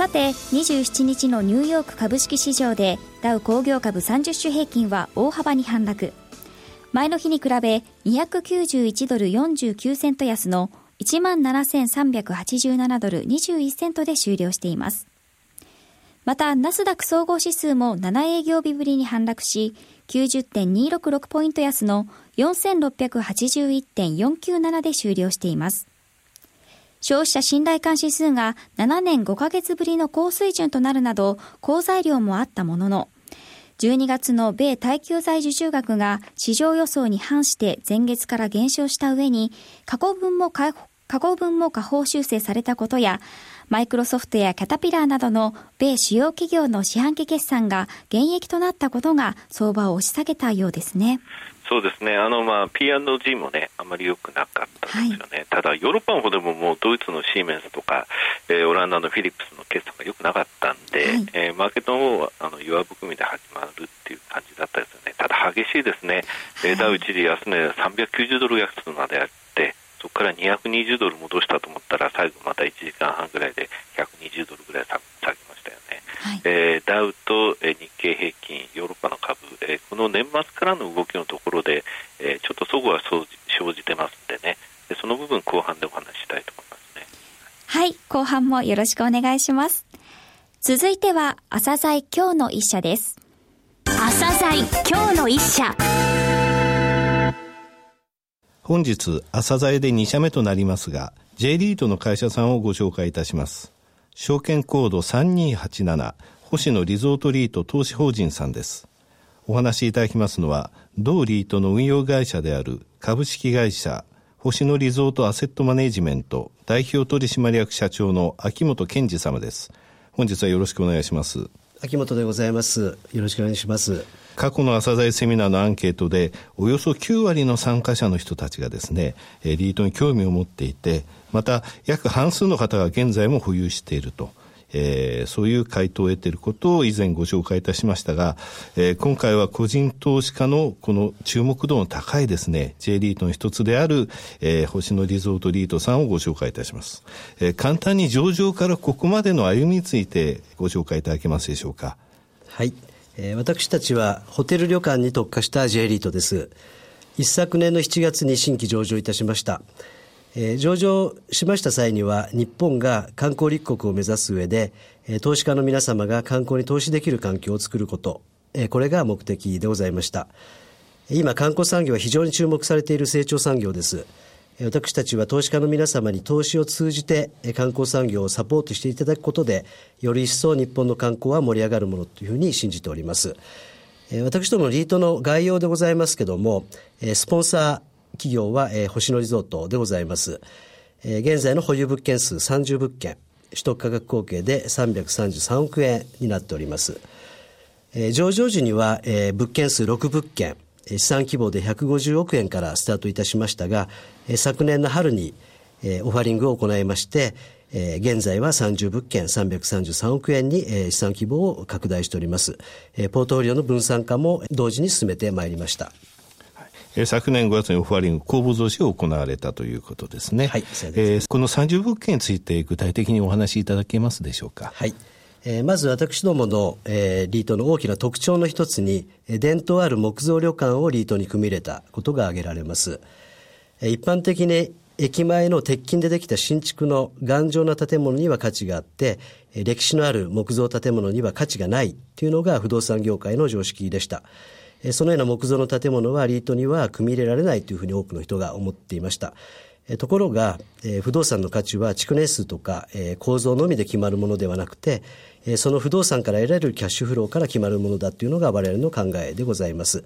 さて27日のニューヨーク株式市場でダウ工業株30種平均は大幅に反落。前の日に比べ291ドル49セント安の17,387ドル21セントで終了しています。またナスダック総合指数も7営業日ぶりに反落し90.266ポイント安の4681.497で終了しています。消費者信頼感指数が7年5ヶ月ぶりの高水準となるなど、好材料もあったものの、12月の米耐久財受注額が市場予想に反して前月から減少した上に、過去分も過去分も下方修正されたことや、マイクロソフトやキャタピラーなどの米主要企業の四半期決算が減益となったことが相場を押し下げたようですね。そうですね、あのまあ P&G もね、あまり良くなかったんですよね、はい、ただ、ヨーロッパの方でももうドイツのシーメンスとか、えー、オランダのフィリップスの決算が良くなかったんで、はい、えー、マーケットの方はあの弱含みで始まるっていう感じだったですよね、ただ激しいですね、はい、ダウ一時安値390ドル安まであって、そこから220ドル戻したと思ったら、最後また1時間半ぐらいで120ドルぐらい下げ。はい、えー、ダウと、えー、日経平均、ヨーロッパの株、えー、この年末からの動きのところで、えー、ちょっとそごは生じてますんでねで、その部分、後半でお話ししたいと思いますね。はい、後半もよろしくお願いします。続いては、朝鮮今日の一社です。朝鮮今日の一社。本日、朝鮮で2社目となりますが、J リートの会社さんをご紹介いたします。証券コード3287星野リゾートリート投資法人さんです。お話しいただきますのは、同リートの運用会社である株式会社星野リゾートアセットマネジメント代表取締役社長の秋元健二様です。本日はよろしくお願いします。秋元でございます。よろしくお願いします。過去の朝鮮セミナーのアンケートで、およそ9割の参加者の人たちがですね、リートに興味を持っていて、また約半数の方が現在も保有していると。えー、そういう回答を得ていることを以前ご紹介いたしましたが、えー、今回は個人投資家のこの注目度の高いですね、J リートの一つである、えー、星野リゾートリートさんをご紹介いたします。えー、簡単に上場からここまでの歩みについてご紹介いただけますでしょうか。はい。えー、私たちはホテル旅館に特化した J リートです。一昨年の7月に新規上場いたしました。えー、上場しました際には日本が観光立国を目指す上で、えー、投資家の皆様が観光に投資できる環境を作ること、えー、これが目的でございました今観光産業は非常に注目されている成長産業です私たちは投資家の皆様に投資を通じて観光産業をサポートしていただくことでより一層日本の観光は盛り上がるものというふうに信じております私どものリートの概要でございますけどもスポンサー企業は、星野リゾートでございます。現在の保有物件数30物件、取得価格合計で333億円になっております。上場時には、物件数6物件、資産規模で150億円からスタートいたしましたが、えー、昨年の春に、えー、オファリングを行いまして、えー、現在は30物件333億円に、えー、資産規模を拡大しております、えー。ポートフォリオの分散化も同時に進めてまいりました。えー、昨年5月にオファリング公募増資を行われたということですね。はい。えー、この30物件について具体的にお話しいただけますでしょうか？はい。えー、まず私どもの、えー、リートの大きな特徴の一つに、伝統ある木造旅館をリートに組み入れたことが挙げられます。えー、一般的に駅前の鉄筋でできた新築の頑丈な建物には価値があって、歴史のある木造建物には価値がないというのが不動産業界の常識でした。そのような木造の建物はリートには組み入れられないというふうに多くの人が思っていました。ところが、え不動産の価値は築年数とかえ構造のみで決まるものではなくて、えその不動産から得られるキャッシュフローから決まるものだというのが我々の考えでございます。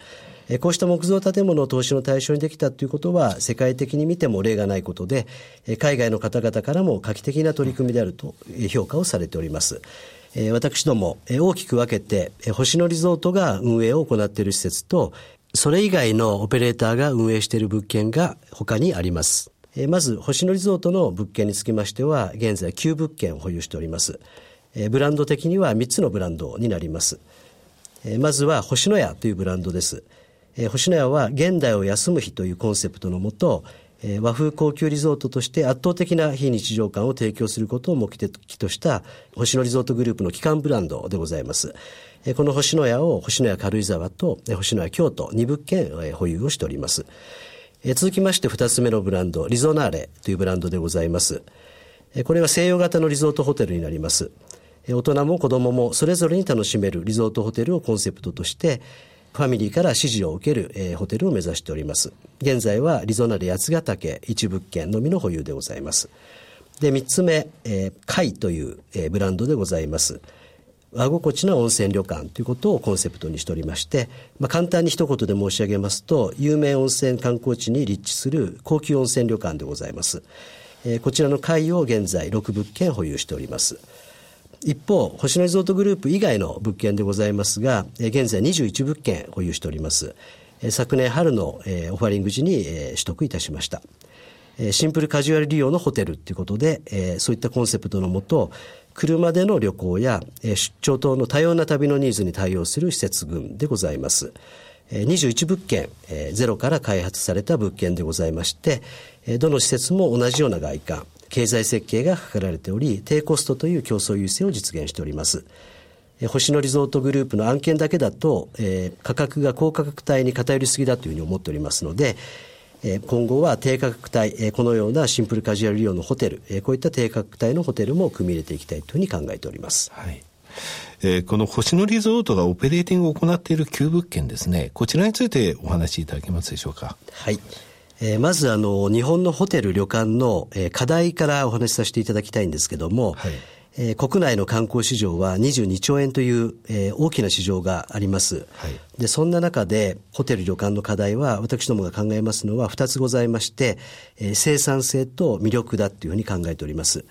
えこうした木造建物を投資の対象にできたということは世界的に見ても例がないことで、え海外の方々からも画期的な取り組みであると評価をされております。え、私ども、え、大きく分けて、え、星野リゾートが運営を行っている施設と、それ以外のオペレーターが運営している物件が他にあります。まず、星野リゾートの物件につきましては、現在9物件を保有しております。ブランド的には3つのブランドになります。まずは、星野屋というブランドです。星野屋は、現代を休む日というコンセプトのもと、和風高級リゾートとして圧倒的な非日常感を提供することを目的とした星野リゾートグループの基幹ブランドでございます。この星野屋を星野屋軽井沢と、星野屋京都2物件、保有をしております。え、続きまして2つ目のブランド、リゾナーレというブランドでございます。え、これは西洋型のリゾートホテルになります。大人も子供もそれぞれに楽しめるリゾートホテルをコンセプトとして、ファミリーから支持を受ける、えー、ホテルを目指しております。現在はリゾナで八ヶ岳一物件のみの保有でございます。で、三つ目、えー、海という、えー、ブランドでございます。和心地な温泉旅館ということをコンセプトにしておりまして、まあ、簡単に一言で申し上げますと、有名温泉観光地に立地する高級温泉旅館でございます。えー、こちらの会を現在6物件保有しております。一方、星野リゾートグループ以外の物件でございますが、現在21物件保有しております。昨年春のオファリング時に取得いたしました。シンプルカジュアル利用のホテルということで、そういったコンセプトのもと、車での旅行や出張等の多様な旅のニーズに対応する施設群でございます。21物件、ゼロから開発された物件でございまして、どの施設も同じような外観、経済設計が図られており、低コストという競争優勢を実現しております。星野リゾートグループの案件だけだと、価格が高価格帯に偏りすぎだというふうに思っておりますので、今後は低価格帯、えー、このようなシンプルカジュアル利用のホテル、えー、こういった低価格帯のホテルも組み入れていきたいというふうに考えております。はいえー、この星野リゾートがオペレーティングを行っている旧物件ですね、こちらについてお話しいただけますでしょうか？はい。えー、まずあの日本のホテル旅館の、えー、課題からお話しさせていただきたいんですけども、はいえー、国内の観光市場は22兆円という、えー、大きな市場があります、はい、でそんな中でホテル旅館の課題は私どもが考えますのは2つございまして、えー、生産性と魅力だというふうに考えております。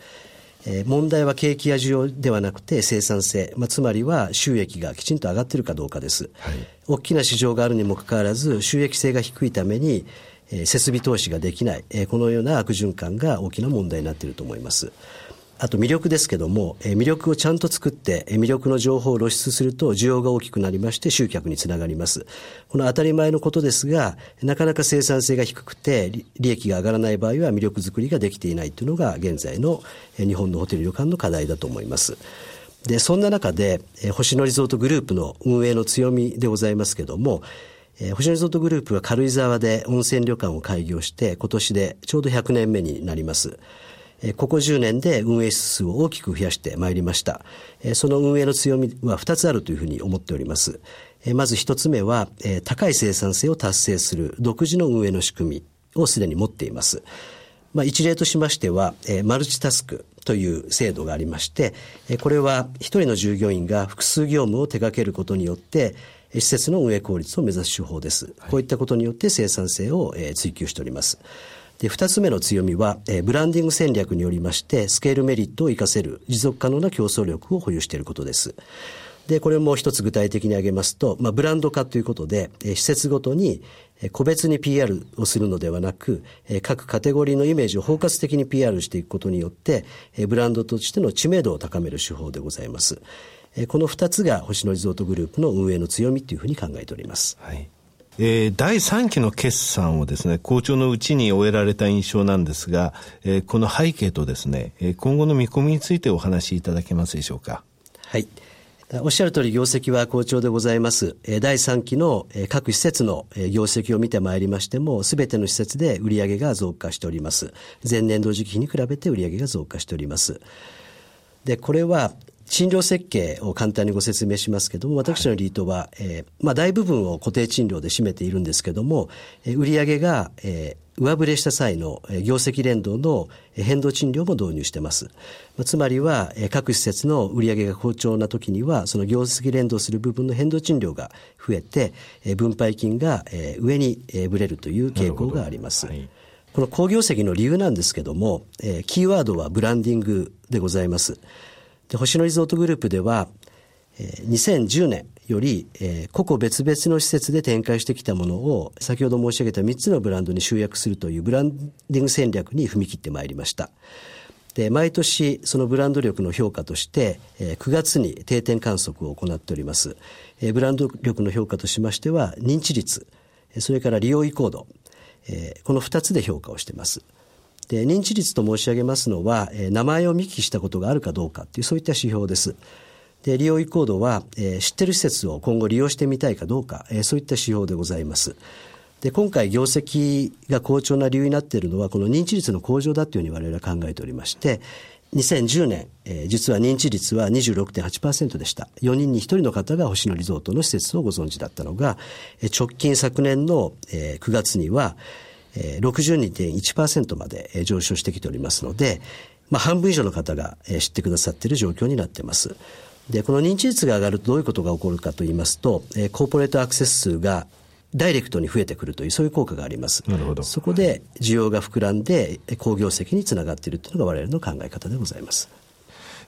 えー、問題は景気や需要ではなくて生産性、まあ、つまりは収益がきちんと上がっているかどうかです、はい、大きな市場があるにもかかわらず収益性が低いためにえ設備投資ができない、えこのような悪循環が大きな問題になっていると思います。あと魅力ですけども、え魅力をちゃんと作って、え魅力の情報を露出すると需要が大きくなりまして集客につながります。この当たり前のことですが、なかなか生産性が低くて利益が上がらない場合は魅力作りができていないというのが現在の日本のホテル旅館の課題だと思います。で、そんな中で、星野リゾートグループの運営の強みでございますけども、え、星野リゾートグループは軽井沢で温泉旅館を開業して今年でちょうど100年目になります。ここ10年で運営室数を大きく増やしてまいりました。その運営の強みは2つあるというふうに思っております。まず1つ目は、高い生産性を達成する独自の運営の仕組みをすでに持っています。まあ、一例としましては、マルチタスクという制度がありまして、これは一人の従業員が複数業務を手掛けることによって、施設の運営効率を目指す手法です。こういったことによって生産性を追求しております。で、二つ目の強みは、えブランディング戦略によりまして、スケールメリットを活かせる持続可能な競争力を保有していることです。で、これも一つ具体的に挙げますと、まあ、ブランド化ということで、え施設ごとに個別に PR をするのではなく、各カテゴリーのイメージを包括的に PR していくことによって、ブランドとしての知名度を高める手法でございます。この2つが星野リゾートグループの運営の強みというふうに考えております。はいえー、第3期の決算をですね、好調のうちに終えられた印象なんですが、えー、この背景とですね、今後の見込みについてお話しいただけますでしょうか？はい。おっしゃる通り業績は好調でございます。第3期の各施設の業績を見てまいりましても、すべての施設で売上が増加しております。前年度時期に比べて売上が増加しております。で、これは診療設計を簡単にご説明しますけども、私のリートは、えー、まあ大部分を固定賃料で占めているんですけども、えー、売上が、えー、上振れした際の業績連動の変動賃料も導入しています。つまりは各施設の売上が好調な時にはその業績連動する部分の変動賃料が増えて分配金が上にぶれるという傾向があります。この好業績の理由なんですけども、キーワードはブランディングでございます。で星野リゾートグループでは、えー、2010年より、えー、個々別々の施設で展開してきたものを先ほど申し上げた3つのブランドに集約するというブランディング戦略に踏み切ってまいりました。で毎年そのブランド力の評価として、えー、9月に定点観測を行っております、えー、ブランド力の評価としましては認知率それから利用意向度、えー、この2つで評価をしていますで認知率と申し上げますのは、えー、名前を見聞きしたことがあるかどうかというそういった指標ですで利用意向度は、えー、知ってる施設を今後利用してみたいかどうか、えー、そういった指標でございますで今回業績が好調な理由になっているのはこの認知率の向上だというふうに我々は考えておりまして2010年、えー、実は認知率は26.8%でした。4人に1人の方が星野リゾートの施設をご存知だったのが、直近昨年の、えー、9月には、えー、62.1%まで、えー、上昇してきておりますので、まあ、半分以上の方が、えー、知ってくださっている状況になっています。で、この認知率が上がるとどういうことが起こるかと言いますと、えー、コーポレートアクセス数がダイレクトに増えてくるという、そういう効果があります。なるほど。そこで需要が膨らんで、好業績につながっているというのが我々の考え方でございます。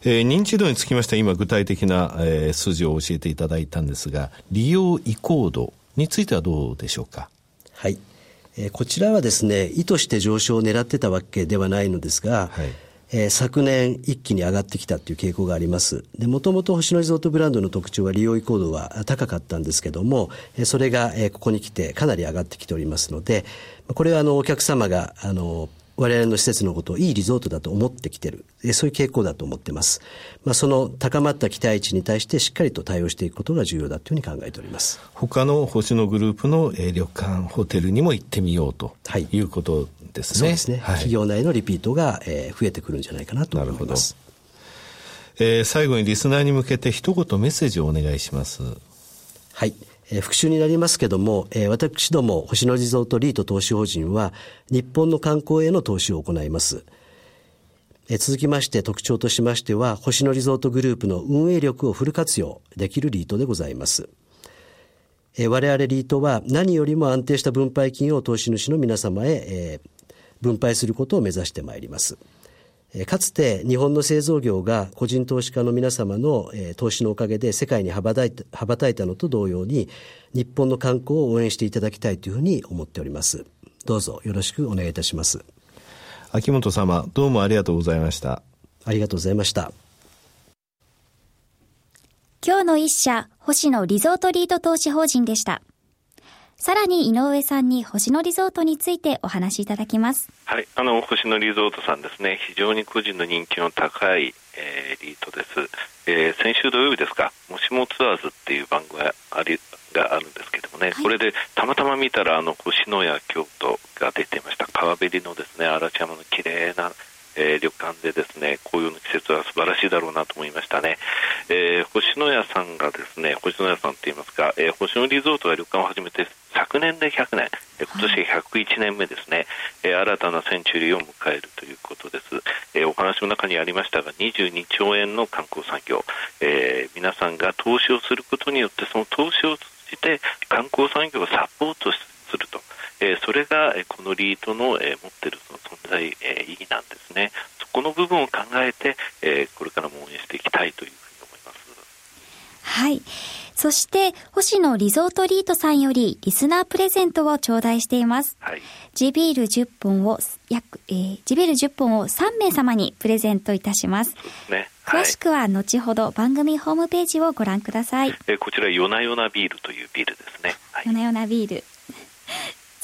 えー、認知度につきましては今具体的な、えー、数字を教えていただいたんですが、利用移行度についてはどうでしょうか？はい。えー、こちらはですね、意図して上昇を狙ってたわけではないのですが、はいえー、昨年一気に上がってきたという傾向があります。で、もともと星野リゾートブランドの特徴は利用意向度は高かったんですけども、それがここに来てかなり上がってきておりますので、これはあのお客様があの我々の施設のことをいいリゾートだと思ってきてる、そういう傾向だと思ってます。まあ、その高まった期待値に対してしっかりと対応していくことが重要だというふうに考えております。他の星野グループの旅館、ホテルにも行ってみようということですね。そうですね。はい、企業内のリピートが、えー、増えてくるんじゃないかなと思います。えー、最後にリスナーに向けて一言メッセージをお願いします。はい。えー、復習になりますけども、えー、私ども星野リゾートリート投資法人は日本の観光への投資を行います。えー、続きまして特徴としましては星野リゾートグループの運営力をフル活用できるリートでございます。えー、我々リートは何よりも安定した分配金を投資主の皆様へ、えー、分配することを目指してまいります。かつて日本の製造業が個人投資家の皆様の投資のおかげで世界に羽ばたいた羽ばたいたのと同様に日本の観光を応援していただきたいというふうに思っております。どうぞよろしくお願いいたします。秋元様、どうもありがとうございました。ありがとうございました。今日の一社、星野リゾートリート投資法人でした。さらに井上さんに星野リゾートについてお話しいただきます。はい、あの星野リゾートさんですね、非常に個人の人気の高い、えー、リートです。えー、先週土曜日ですか、もしもツアーズっていう番組がありがあるんですけどもね、はい、これでたまたま見たらあの星野や京都が出てました。川べりのですね嵐山の綺麗なえー、旅館でですね紅葉の季節は素晴らしいだろうなと思いましたね、えー、星野屋さんがですね星野屋さんと言いますか、えー、星野リゾートが旅館を始めて昨年で100年、今年101年目ですね、はい、新たなセンチュリーを迎えるということです。えー、お話の中にありましたが、22兆円の観光産業、えー、皆さんが投資をすることによって、その投資を通じて観光産業をサポートすると。えー、それが、えこのリートの、え持っているその存在、え意義なんですね。そこの部分を考えて、えこれからも応援していきたいというふうに思います。はい。そして、星野リゾートリートさんよりリスナープレゼントを頂戴しています。はい。地ビール10本を、約、えー、地ビール10本を3名様にプレゼントいたします。そうですね。詳しくは後ほど番組ホームページをご覧ください。えー、こちら、夜な夜なビールというビールですね。はい、夜な夜なビール。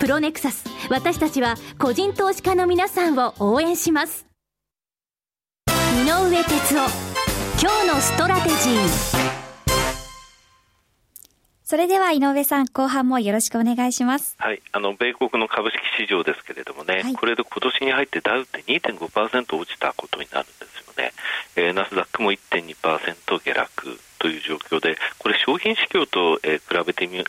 プロネクサス。私たちは個人投資家の皆さんを応援します。井上哲夫。今日のストラテジー。それでは井上さん、後半もよろしくお願いします。はい、あの米国の株式市場ですけれどもね、はい、これで今年に入ってダウって2.5%落ちたことになるんですよね。えー、ナスダックも1.2%下落という状況で、これ商品市況と、えー、比べてみ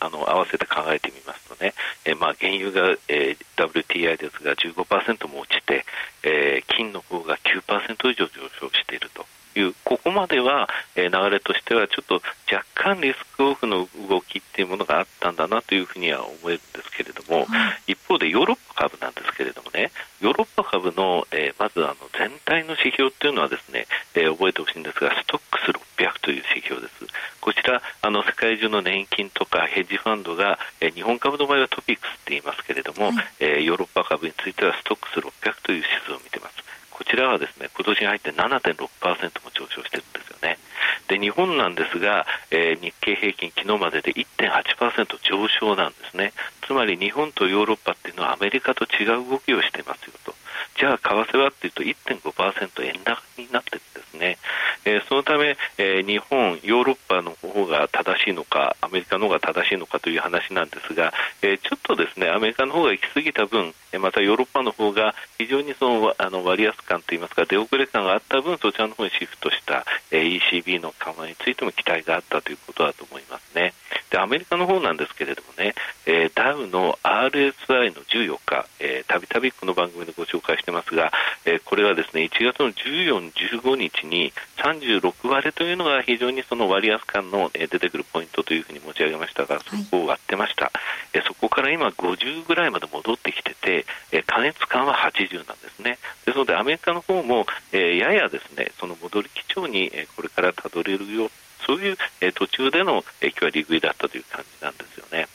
あの合わせて考えてみますとね、え、まあ原油が、えー、WTI ですが15%も落ちて、えー、金の方が9%以上上昇していると。いう、ここまでは、えー、流れとしてはちょっと若干リスクオフの動きっていうものがあったんだなというふうには思えるんですけれども、はい、一方でヨーロッパ株なんですけれどもね、ヨーロッパ株の、えー、まずあの全体の指標っていうのはですね、えー、覚えてほしいんですが、ストックス600という指標です。こちら、あの世界中の年金とかヘッジファンドが、えー、日本株の場合はトピックスって言いますけれども、はい、えー、ヨーロッパ株についてはストックス600という指数を見てます。こちらはですね今年に入って7.6%も上昇してるんですよね。で日本なんですが、えー、日経平均、昨日までで1.8%上昇なんですね。つまり日本とヨーロッパっていうのはアメリカと違う動きをしてますよと。じゃあ、為替はっていうと1.5%円高になってるんですね。えー、そのため、えー、日本、ヨーロッパの方が正しいのか、アメリカの方が正しいのかという話なんですが、えー、ちょっとですね、アメリカの方が行き過ぎた分、またヨーロッパの方が非常にそのあの割安感といいますか、出遅れ感があった分、そちらの方にシフトした、えー、ECB の緩和についても期待があったということだと思いますね。で、アメリカの方なんですけれどもね、えー、ダウの RSI の14日、たびたびこの番組でご紹介してますが、えー、これはですね、1月の14、15日に36割というのが非常にその割安感の、えー、出てくるポイントというふうに持ち上げましたが、そこを割ってました。はい、えー、そこから今50ぐらいまで戻ってきてて、えー、加熱感は80なんですね。ですので、アメリカの方も、えー、ややですね、その戻り基調に、え、これからたどれるよそういう、え、途中での、今日は利食いだったという感じなんですよね。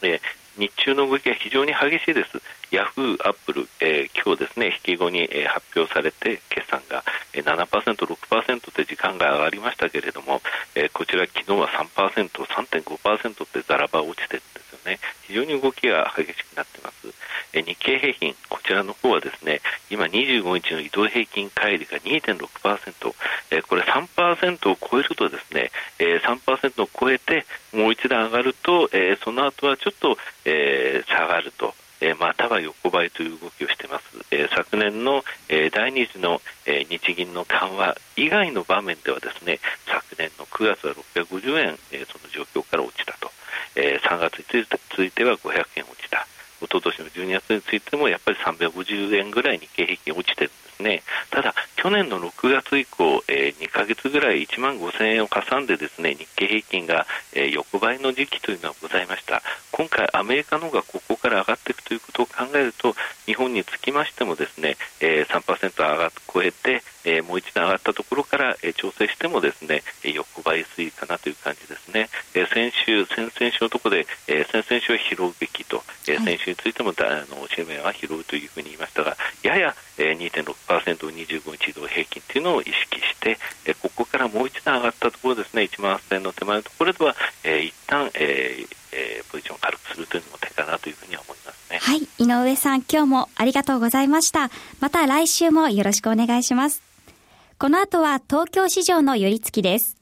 で日中の動きが非常に激しいです。ヤフー、アップル、えー、今日ですね、引き後に、えー、発表されて、決算が、えー、7%、6%って時間が上がりましたけれども、えー、こちら昨日は3%、3.5%ってザラバ落ちてるんですよね。非常に動きが激しくなっています。日経平均、こちらの方はですね、今25日の移動平均乖離が2.6%、えー、これ3%を超えるとですね、えー、3%を超えてもう一段上がると、その後はちょっと、下がると。または横ばいという動きをしています、昨年の、第2次の、日銀の緩和以外の場面ではですね昨年の9月は650円、その状況から落ちたと、え3月については500円落ちた。一昨年の12月についてもやっぱり350円ぐらい日経平均落ちてるんですね。ただ、去年の6月以降、えー、2ヶ月ぐらい1万5000円をかさんでですね、日経平均が、えー、横ばいの時期というのはございました。今回アメリカの方がここから上がっていくということを考えると、日本につきましてもですね、えー、3%上が超えて、えー、もう一段上がったところから、えー、調整してもですね、横ばい推移かなという感じですね。えー、先週、先々週のところで、えー、先々週は拾うべきと、えー、先週についてもだあの紙面は拾うというふうに言いましたが、やや、えー、2.6%、25日移動平均というのを意識して、えー、ここからもう一段上がったところですね、1万8000円の手前のところでは、えー、一旦、えーえー、ポジションを軽くするというのも手かなというふうには思いますね。はい。井上さん、今日もありがとうございました。また来週もよろしくお願いします。この後は東京市場の寄り付きです。